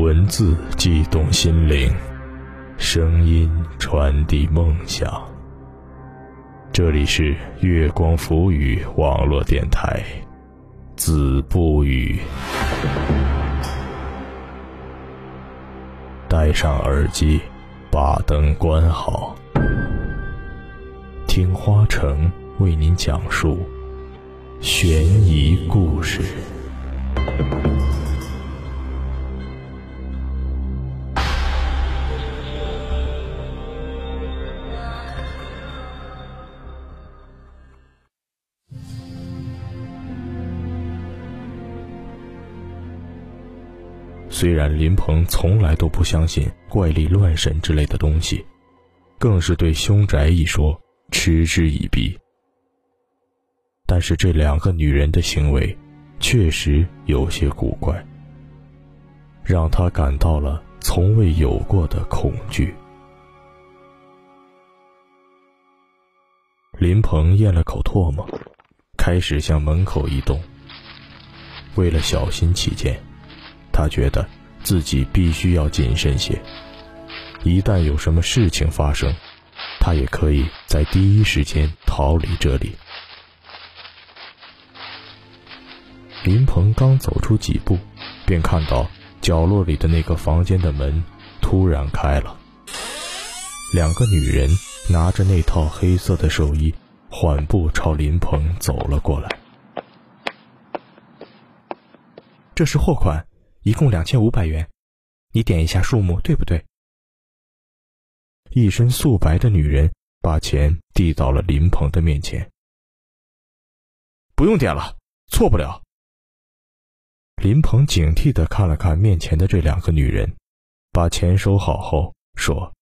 文字悸动心灵，声音传递梦想。这里是月光浮语网络电台，子不语。戴上耳机，把灯关好，听花城为您讲述悬疑故事。虽然林鹏从来都不相信怪力乱神之类的东西，更是对凶宅一说嗤之以鼻，但是这两个女人的行为确实有些古怪，让他感到了从未有过的恐惧。林鹏咽了口唾沫，开始向门口移动。为了小心起见。他觉得自己必须要谨慎些，一旦有什么事情发生，他也可以在第一时间逃离这里。林鹏刚走出几步，便看到角落里的那个房间的门突然开了，两个女人拿着那套黑色的寿衣，缓步朝林鹏走了过来。这是货款。一共两千五百元，你点一下数目对不对？一身素白的女人把钱递到了林鹏的面前。不用点了，错不了。林鹏警惕的看了看面前的这两个女人，把钱收好后说：“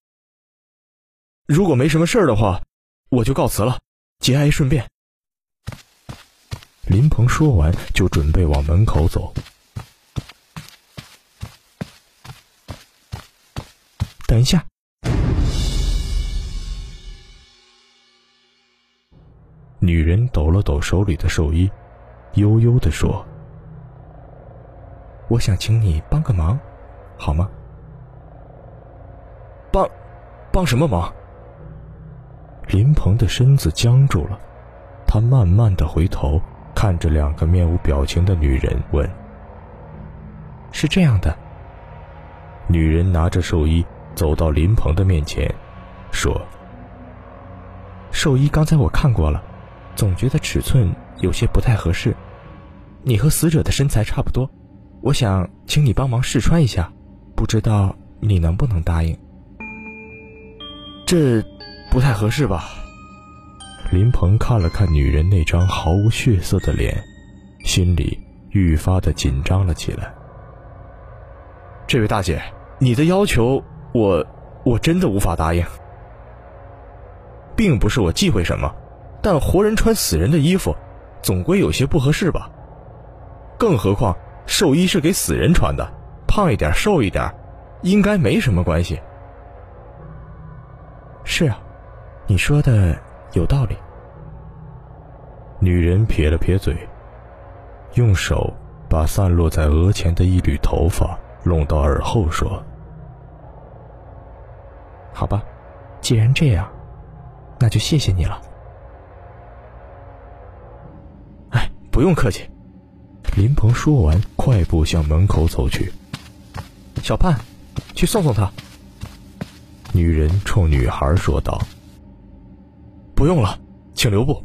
如果没什么事儿的话，我就告辞了，节哀顺变。”林鹏说完，就准备往门口走。等一下，女人抖了抖手里的寿衣，悠悠的说：“我想请你帮个忙，好吗？”帮，帮什么忙？林鹏的身子僵住了，他慢慢的回头看着两个面无表情的女人，问：“是这样的。”女人拿着寿衣。走到林鹏的面前，说：“寿衣刚才我看过了，总觉得尺寸有些不太合适。你和死者的身材差不多，我想请你帮忙试穿一下，不知道你能不能答应？”这不太合适吧？林鹏看了看女人那张毫无血色的脸，心里愈发的紧张了起来。这位大姐，你的要求……我我真的无法答应，并不是我忌讳什么，但活人穿死人的衣服，总归有些不合适吧。更何况寿衣是给死人穿的，胖一点瘦一点，应该没什么关系。是啊，你说的有道理。女人撇了撇嘴，用手把散落在额前的一缕头发弄到耳后，说。好吧，既然这样，那就谢谢你了。哎，不用客气。林鹏说完，快步向门口走去。小盼，去送送他。女人冲女孩说道：“不用了，请留步。”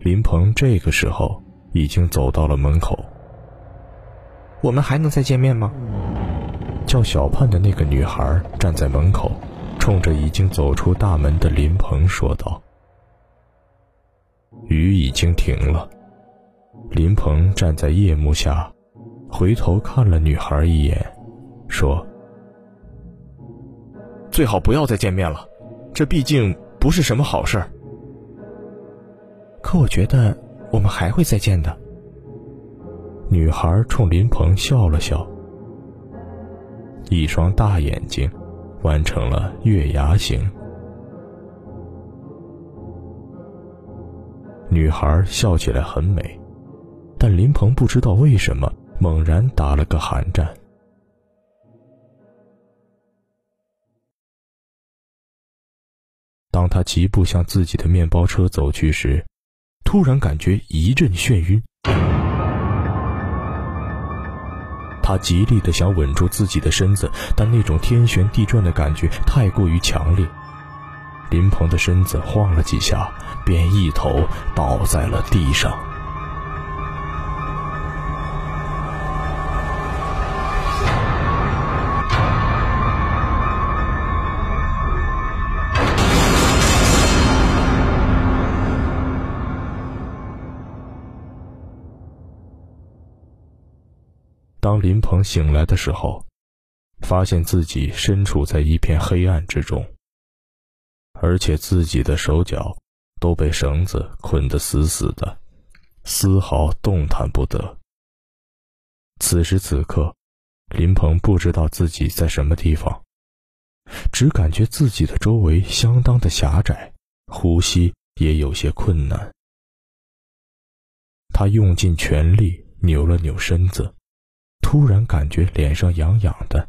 林鹏这个时候已经走到了门口。我们还能再见面吗？叫小盼的那个女孩站在门口。冲着已经走出大门的林鹏说道：“雨已经停了。”林鹏站在夜幕下，回头看了女孩一眼，说：“最好不要再见面了，这毕竟不是什么好事。”可我觉得我们还会再见的。女孩冲林鹏笑了笑，一双大眼睛。完成了月牙形。女孩笑起来很美但林鹏不知道为什么猛然打了个寒颤当他疾步向自己的面包车走去时突然感觉一阵眩晕。他极力的想稳住自己的身子，但那种天旋地转的感觉太过于强烈。林鹏的身子晃了几下，便一头倒在了地上。当林鹏醒来的时候，发现自己身处在一片黑暗之中。而且自己的手脚都被绳子捆得死死的，丝毫动弹不得。此时此刻，林鹏不知道自己在什么地方，只感觉自己的周围相当的狭窄，呼吸也有些困难。他用尽全力扭了扭身子，突然感觉脸上痒痒的。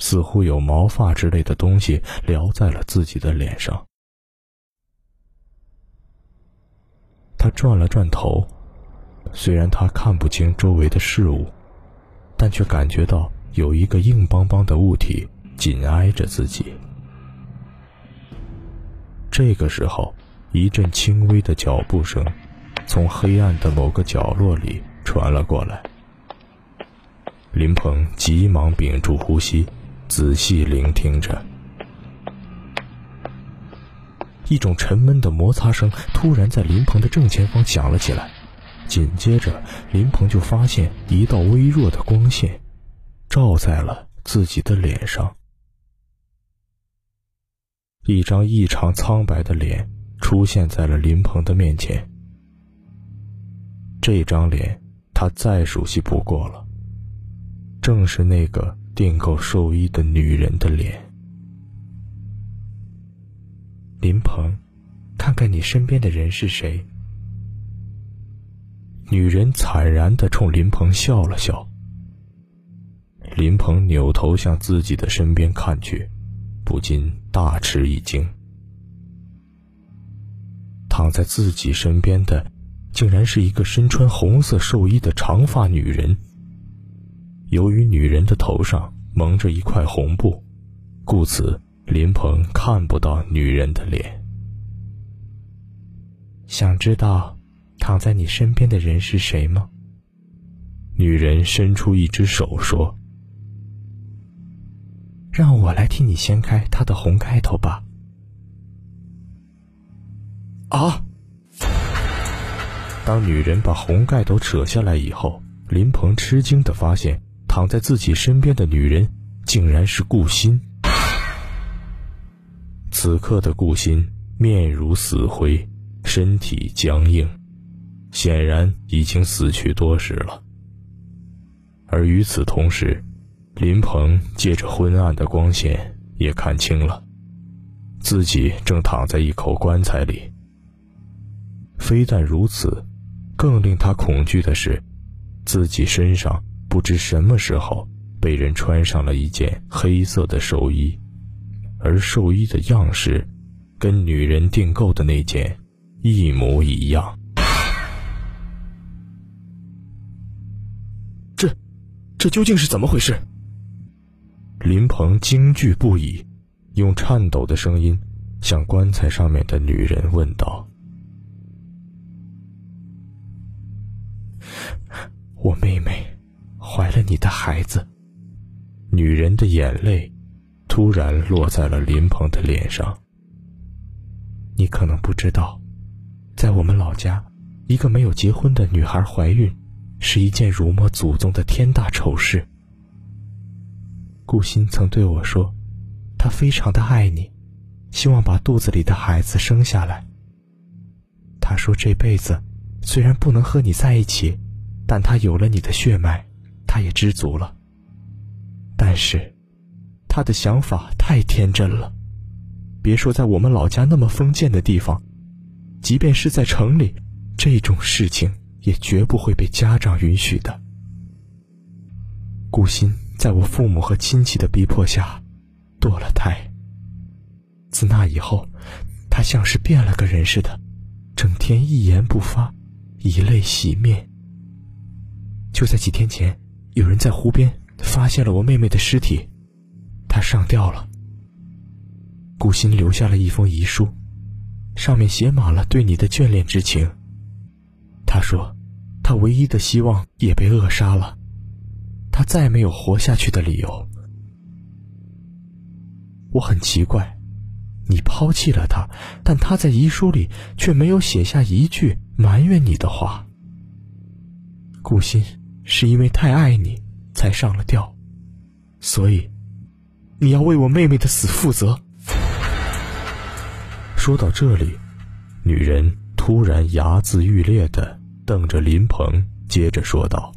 似乎有毛发之类的东西撩在了自己的脸上。他转了转头，虽然他看不清周围的事物，但却感觉到有一个硬邦邦的物体紧挨着自己。这个时候，一阵轻微的脚步声从黑暗的某个角落里传了过来。林鹏急忙屏住呼吸。仔细聆听着，一种沉闷的摩擦声突然在林鹏的正前方响了起来，紧接着，林鹏就发现一道微弱的光线照在了自己的脸上，一张异常苍白的脸出现在了林鹏的面前。这张脸他再熟悉不过了，正是那个。订购寿衣的女人的脸，林鹏，看看你身边的人是谁？女人惨然的冲林鹏笑了笑。林鹏扭头向自己的身边看去，不禁大吃一惊。躺在自己身边的，竟然是一个身穿红色寿衣的长发女人。由于女人的头上蒙着一块红布，故此林鹏看不到女人的脸。想知道躺在你身边的人是谁吗？女人伸出一只手说：“让我来替你掀开他的红盖头吧。”啊！当女人把红盖头扯下来以后，林鹏吃惊的发现。躺在自己身边的女人，竟然是顾欣。此刻的顾欣面如死灰，身体僵硬，显然已经死去多时了。而与此同时，林鹏借着昏暗的光线也看清了，自己正躺在一口棺材里。非但如此，更令他恐惧的是，自己身上。不知什么时候被人穿上了一件黑色的寿衣，而寿衣的样式跟女人订购的那件一模一样。这，这究竟是怎么回事？林鹏惊惧不已，用颤抖的声音向棺材上面的女人问道：“我妹妹。”怀了你的孩子。女人的眼泪突然落在了林鹏的脸上。你可能不知道，在我们老家，一个没有结婚的女孩怀孕，是一件辱没祖宗的天大丑事。顾欣曾对我说，她非常的爱你，希望把肚子里的孩子生下来。她说这辈子虽然不能和你在一起，但她有了你的血脉。他也知足了，但是，他的想法太天真了。别说在我们老家那么封建的地方，即便是在城里，这种事情也绝不会被家长允许的。顾欣在我父母和亲戚的逼迫下，堕了胎。自那以后，他他像是变了个人似的，整天一言不发，以泪洗面。就在几天前，有人在湖边发现了我妹妹的尸体，她上吊了。顾欣留下了一封遗书，上面写满了对你的眷恋之情。他说，他唯一的希望也被扼杀了，他再没有活下去的理由。我很奇怪，你抛弃了他，但他在遗书里却没有写下一句埋怨你的话。顾欣是因为太爱你才上了吊，所以你要为我妹妹的死负责。说到这里，女人突然睚眦欲裂的瞪着林鹏，接着说道：“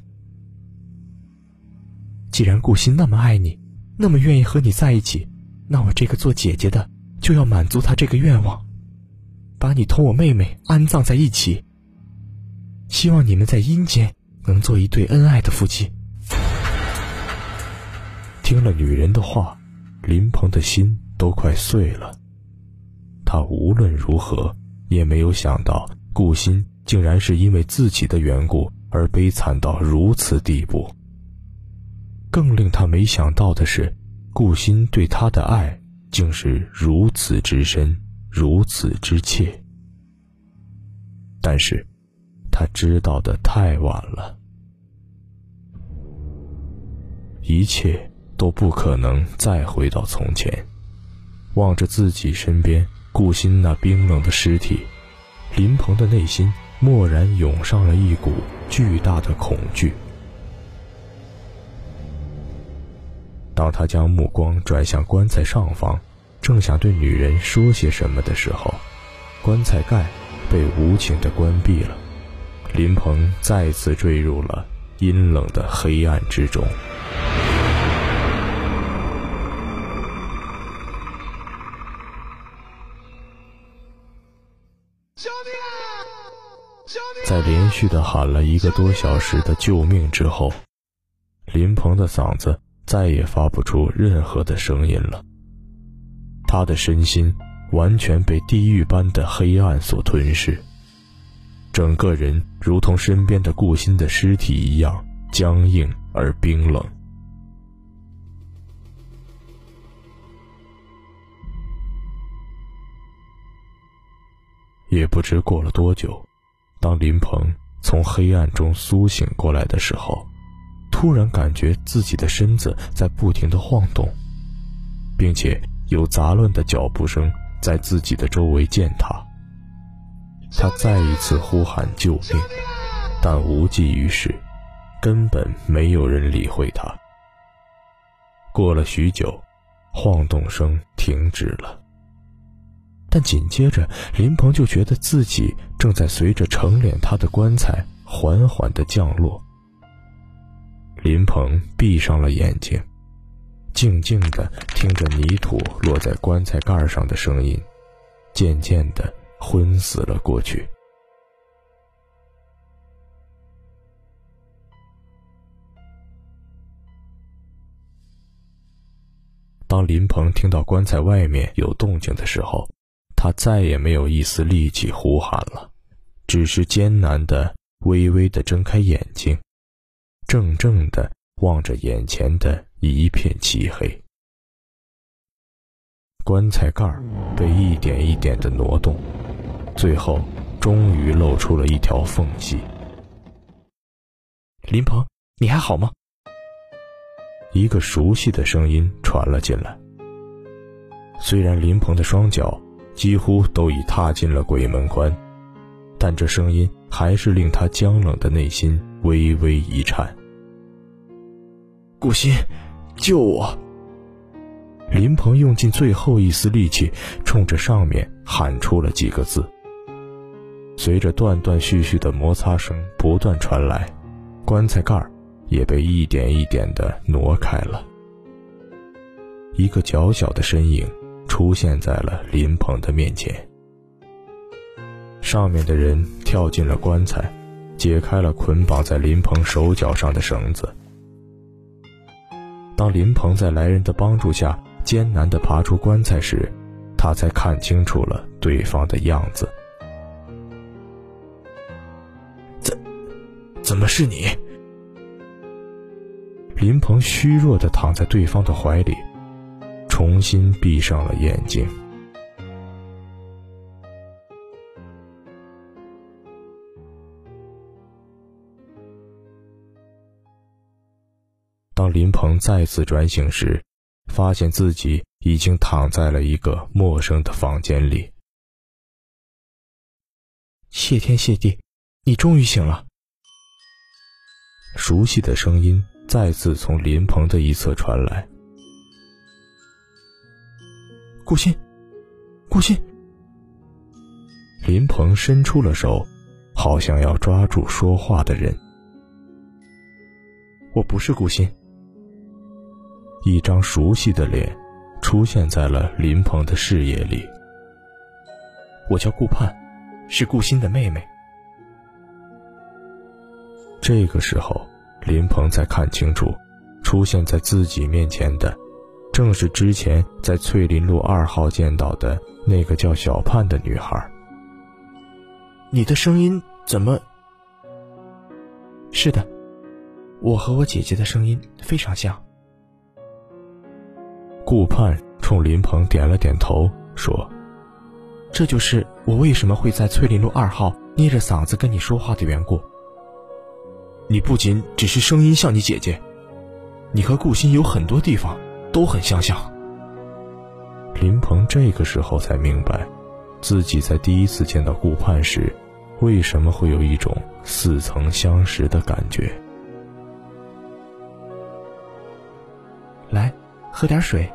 既然顾欣那么爱你，那么愿意和你在一起，那我这个做姐姐的就要满足她这个愿望，把你同我妹妹安葬在一起。希望你们在阴间能做一对恩爱的夫妻。”听了女人的话，林鹏的心都快碎了。他无论如何也没有想到，顾欣竟然是因为自己的缘故而悲惨到如此地步。更令他没想到的是，顾欣对他的爱竟是如此之深，如此之切。但是，他知道的太晚了，一切都不可能再回到从前。望着自己身边。顾欣那冰冷的尸体，林鹏的内心蓦然涌上了一股巨大的恐惧。当他将目光转向棺材上方，正想对女人说些什么的时候，棺材盖被无情的关闭了，林鹏再次坠入了阴冷的黑暗之中。在连续的喊了一个多小时的救命之后，林鹏的嗓子再也发不出任何的声音了。他的身心完全被地狱般的黑暗所吞噬，整个人如同身边的顾欣的尸体一样僵硬而冰冷。也不知过了多久。当林鹏从黑暗中苏醒过来的时候，突然感觉自己的身子在不停的晃动，并且有杂乱的脚步声在自己的周围践踏。他再一次呼喊救命，但无济于事，根本没有人理会他。过了许久，晃动声停止了。但紧接着，林鹏就觉得自己正在随着成殓他的棺材缓缓的降落。林鹏闭上了眼睛，静静的听着泥土落在棺材盖上的声音，渐渐的昏死了过去。当林鹏听到棺材外面有动静的时候，他再也没有一丝力气呼喊了，只是艰难的、微微的睁开眼睛，怔怔的望着眼前的一片漆黑。棺材盖被一点一点的挪动，最后终于露出了一条缝隙。林鹏，你还好吗？一个熟悉的声音传了进来。虽然林鹏的双脚。几乎都已踏进了鬼门关，但这声音还是令他僵冷的内心微微一颤。顾欣，救我！林鹏用尽最后一丝力气，冲着上面喊出了几个字。随着断断续续的摩擦声不断传来，棺材盖也被一点一点的挪开了。一个小小的身影。出现在了林鹏的面前。上面的人跳进了棺材，解开了捆绑在林鹏手脚上的绳子。当林鹏在来人的帮助下艰难地爬出棺材时，他才看清楚了对方的样子。怎，怎么是你？林鹏虚弱的躺在对方的怀里，重新闭上了眼睛。当林鹏再次转醒时，发现自己已经躺在了一个陌生的房间里。谢天谢地，你终于醒了！熟悉的声音再次从林鹏的一侧传来。顾欣，顾欣。林鹏伸出了手，好像要抓住说话的人。我不是顾欣。一张熟悉的脸出现在了林鹏的视野里。我叫顾盼，是顾欣的妹妹。这个时候，林鹏才看清楚，出现在自己面前的，正是之前在翠林路二号见到的那个叫小盼的女孩。你的声音怎么？是的，我和我姐姐的声音非常像。顾盼冲林鹏点了点头，说：“这就是我为什么会在翠林路二号捏着嗓子跟你说话的缘故。你不仅只是声音像你姐姐，你和顾欣有很多地方都很相像。”林鹏这个时候才明白，自己在第一次见到顾盼时，为什么会有一种似曾相识的感觉。来，喝点水。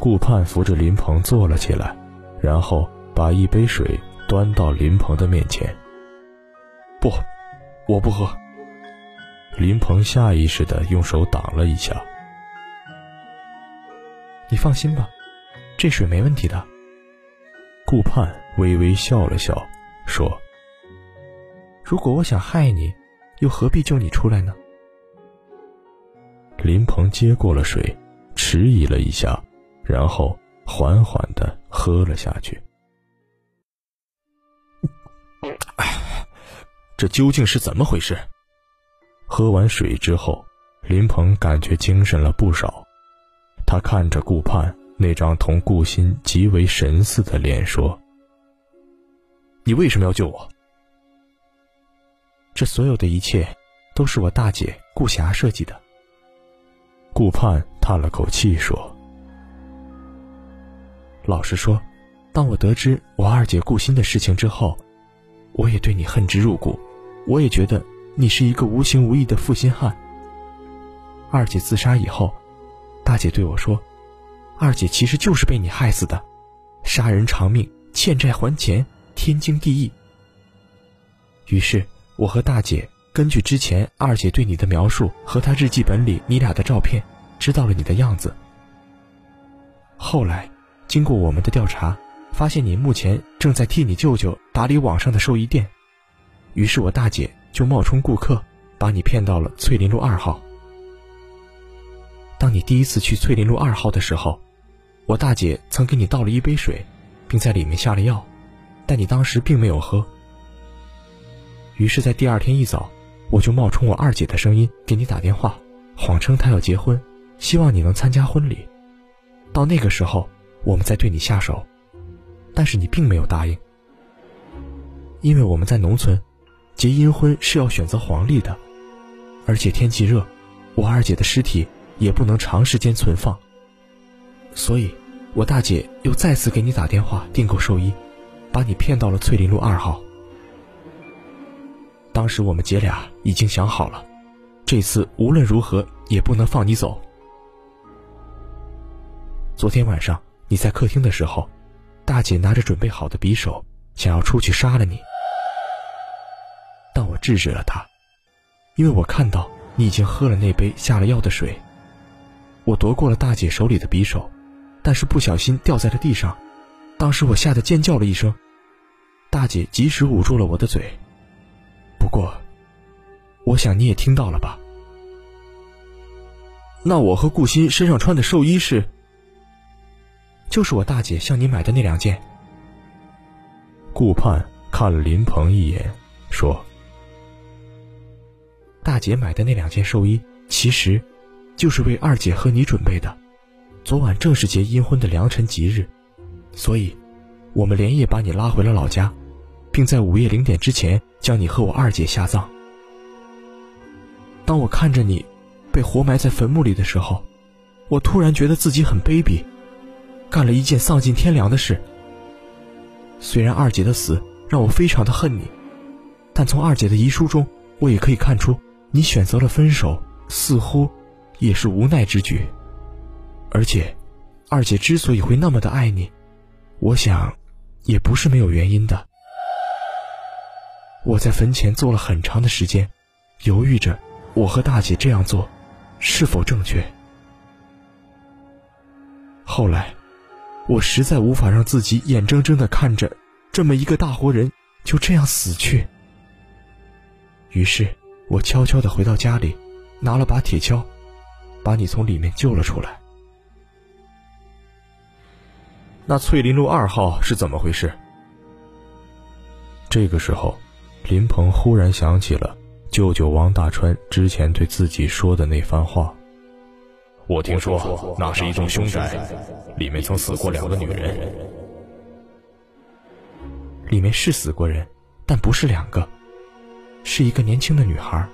顾盼扶着林鹏坐了起来，然后把一杯水端到林鹏的面前。不，我不喝。林鹏下意识的用手挡了一下。你放心吧，这水没问题的。顾盼微微笑了笑，说：“如果我想害你，又何必救你出来呢？”林鹏接过了水，迟疑了一下。然后缓缓的喝了下去。这究竟是怎么回事？喝完水之后，林鹏感觉精神了不少。他看着顾盼那张同顾欣极为神似的脸，说：“你为什么要救我？这所有的一切，都是我大姐顾霞设计的。”顾盼叹了口气说。老实说，当我得知我二姐顾欣的事情之后，我也对你恨之入骨。我也觉得你是一个无情无义的负心汉。二姐自杀以后，大姐对我说：“二姐其实就是被你害死的，杀人偿命，欠债还钱，天经地义。”于是，我和大姐根据之前二姐对你的描述和她日记本里你俩的照片，知道了你的样子。后来。经过我们的调查，发现你目前正在替你舅舅打理网上的寿衣店，于是我大姐就冒充顾客，把你骗到了翠林路二号。当你第一次去翠林路二号的时候，我大姐曾给你倒了一杯水，并在里面下了药，但你当时并没有喝。于是，在第二天一早，我就冒充我二姐的声音给你打电话，谎称她要结婚，希望你能参加婚礼。到那个时候。我们在对你下手，但是你并没有答应，因为我们在农村，结阴婚是要选择黄历的，而且天气热，我二姐的尸体也不能长时间存放，所以，我大姐又再次给你打电话订购寿衣，把你骗到了翠林路二号。当时我们姐俩已经想好了，这次无论如何也不能放你走。昨天晚上。你在客厅的时候，大姐拿着准备好的匕首，想要出去杀了你，但我制止了她，因为我看到你已经喝了那杯下了药的水。我夺过了大姐手里的匕首，但是不小心掉在了地上，当时我吓得尖叫了一声，大姐及时捂住了我的嘴。不过，我想你也听到了吧？那我和顾欣身上穿的寿衣是？就是我大姐向你买的那两件。顾盼看了林鹏一眼，说：“大姐买的那两件寿衣，其实，就是为二姐和你准备的。昨晚正是结阴婚的良辰吉日，所以，我们连夜把你拉回了老家，并在午夜零点之前将你和我二姐下葬。当我看着你，被活埋在坟墓里的时候，我突然觉得自己很卑鄙，干了一件丧尽天良的事。”虽然二姐的死让我非常的恨你，但从二姐的遗书中，我也可以看出你选择了分手，似乎也是无奈之举。而且，二姐之所以会那么的爱你，我想，也不是没有原因的。我在坟前坐了很长的时间，犹豫着我和大姐这样做是否正确。后来。我实在无法让自己眼睁睁的看着这么一个大活人就这样死去。于是，我悄悄的回到家里，拿了把铁锹，把你从里面救了出来。那翠林路二号是怎么回事？这个时候，林鹏忽然想起了舅舅王大川之前对自己说的那番话。我听说那是一栋凶宅，里面曾死过两个女人。里面是死过人，但不是两个，是一个年轻的女孩。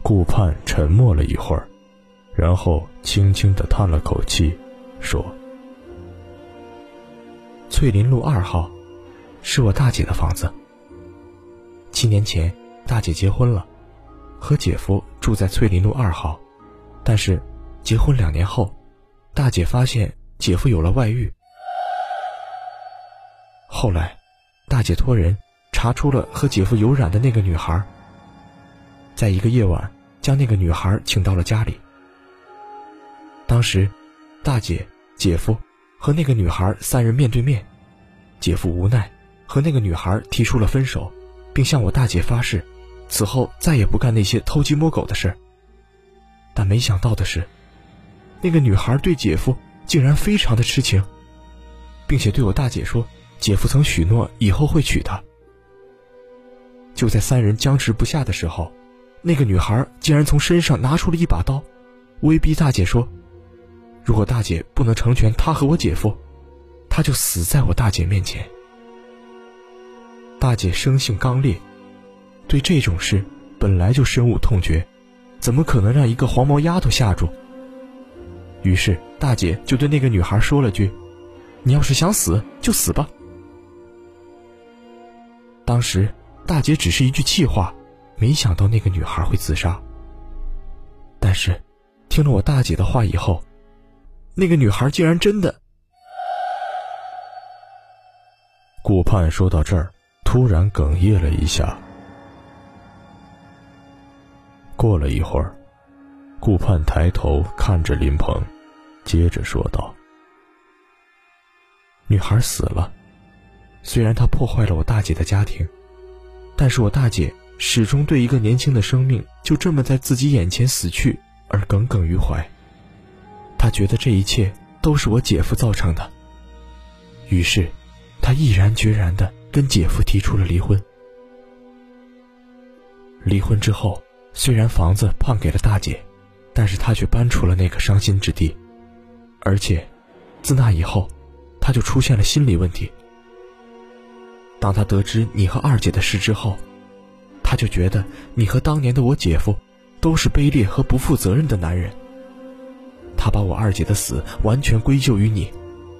顾盼沉默了一会儿，然后轻轻的叹了口气，说：“翠林路二号，是我大姐的房子。七年前，大姐结婚了，和姐夫住在翠林路二号。”但是，结婚两年后，大姐发现姐夫有了外遇。后来，大姐托人查出了和姐夫有染的那个女孩。在一个夜晚，将那个女孩请到了家里。当时，大姐、姐夫和那个女孩三人面对面，姐夫无奈，和那个女孩提出了分手，并向我大姐发誓，此后再也不干那些偷鸡摸狗的事。但没想到的是，那个女孩对姐夫竟然非常的痴情，并且对我大姐说，姐夫曾许诺以后会娶她。就在三人僵持不下的时候，那个女孩竟然从身上拿出了一把刀，威逼大姐说，如果大姐不能成全他和我姐夫，她就死在我大姐面前。大姐生性刚烈，对这种事本来就深恶痛绝。怎么可能让一个黄毛丫头吓住？于是大姐就对那个女孩说了句：“你要是想死就死吧。”当时大姐只是一句气话，没想到那个女孩会自杀。但是，听了我大姐的话以后，那个女孩竟然真的……顾盼说到这儿，突然哽咽了一下。过了一会儿，顾盼抬头看着林鹏，接着说道：“女孩死了，虽然她破坏了我大姐的家庭，但是我大姐始终对一个年轻的生命就这么在自己眼前死去而耿耿于怀。她觉得这一切都是我姐夫造成的，于是，她毅然决然的跟姐夫提出了离婚。离婚之后。”虽然房子判给了大姐，但是她却搬出了那个伤心之地，而且，自那以后，她就出现了心理问题。当她得知你和二姐的事之后，她就觉得你和当年的我姐夫，都是卑劣和不负责任的男人。她把我二姐的死完全归咎于你，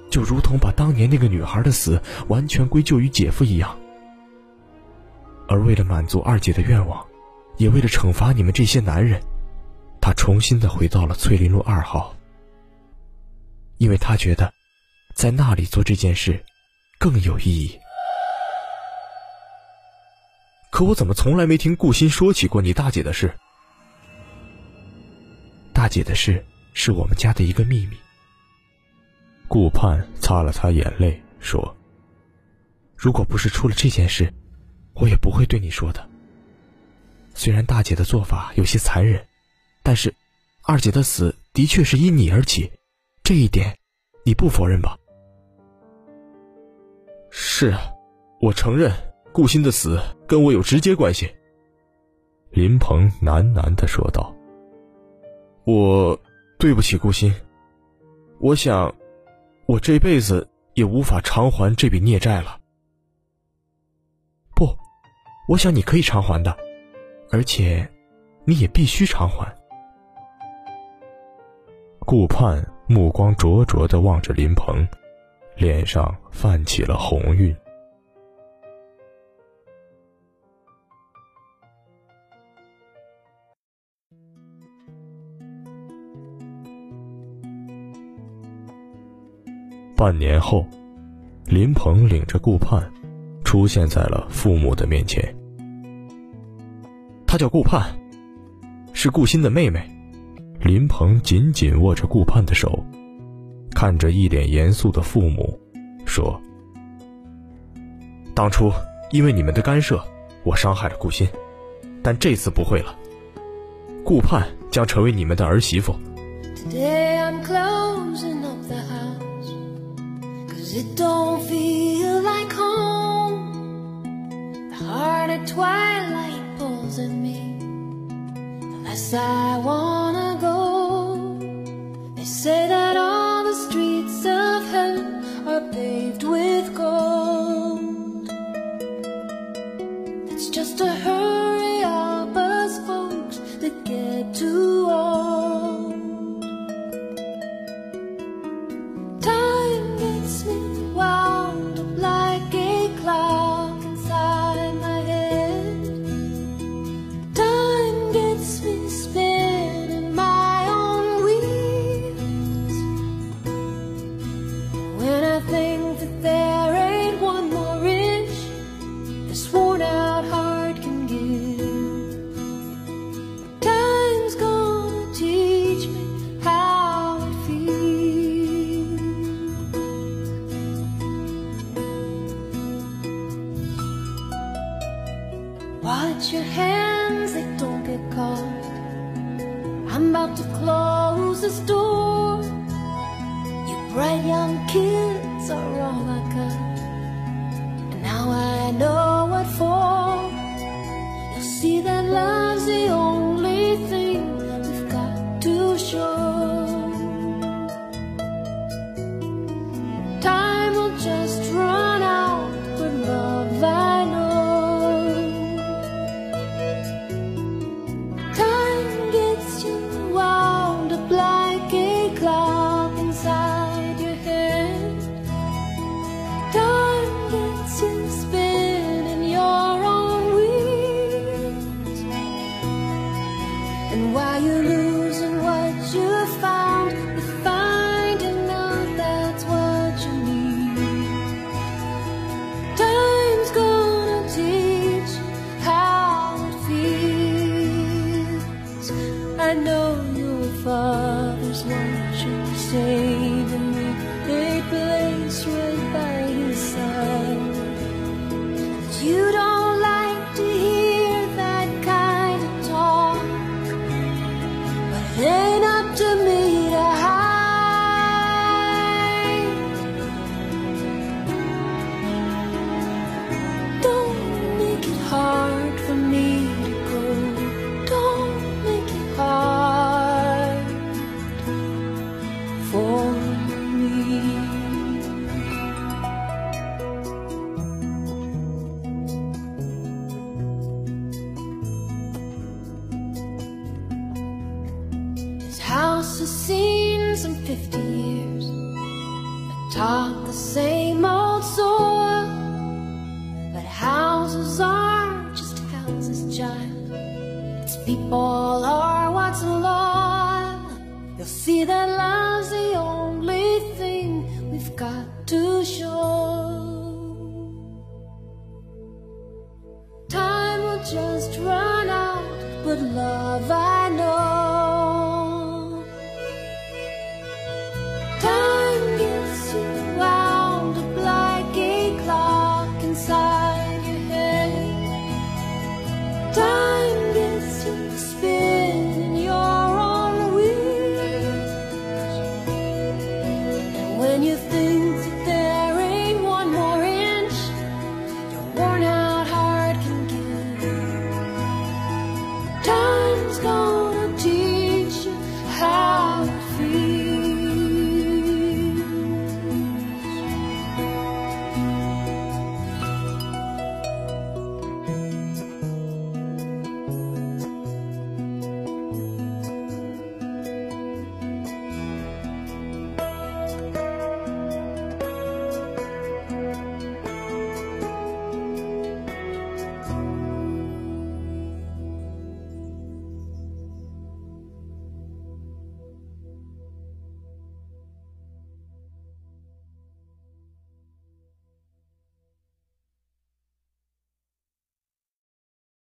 就如同把当年那个女孩的死完全归咎于姐夫一样。而为了满足二姐的愿望。也为了惩罚你们这些男人，他重新的回到了翠林路二号，因为他觉得，在那里做这件事更有意义。可我怎么从来没听顾欣说起过你大姐的事？大姐的事是我们家的一个秘密。顾盼擦了擦眼泪说：“如果不是出了这件事，我也不会对你说的。”虽然大姐的做法有些残忍，但是二姐的死的确是因你而起，这一点你不否认吧？是啊，我承认顾欣的死跟我有直接关系。林鹏喃喃的说道：“我对不起顾欣，我想，我这辈子也无法偿还这笔孽债了。不，我想你可以偿还的，而且，你也必须偿还。”顾盼目光灼灼的望着林鹏，脸上泛起了红晕。半年后，林鹏领着顾盼出现在了父母的面前。她叫顾盼，是顾欣的妹妹。林鹏紧紧握着顾盼的手，看着一脸严肃的父母，说：“当初因为你们的干涉，我伤害了顾欣，但这次不会了。顾盼将成为你们的儿媳妇。” Pulls at me, the less I wanna go. They say that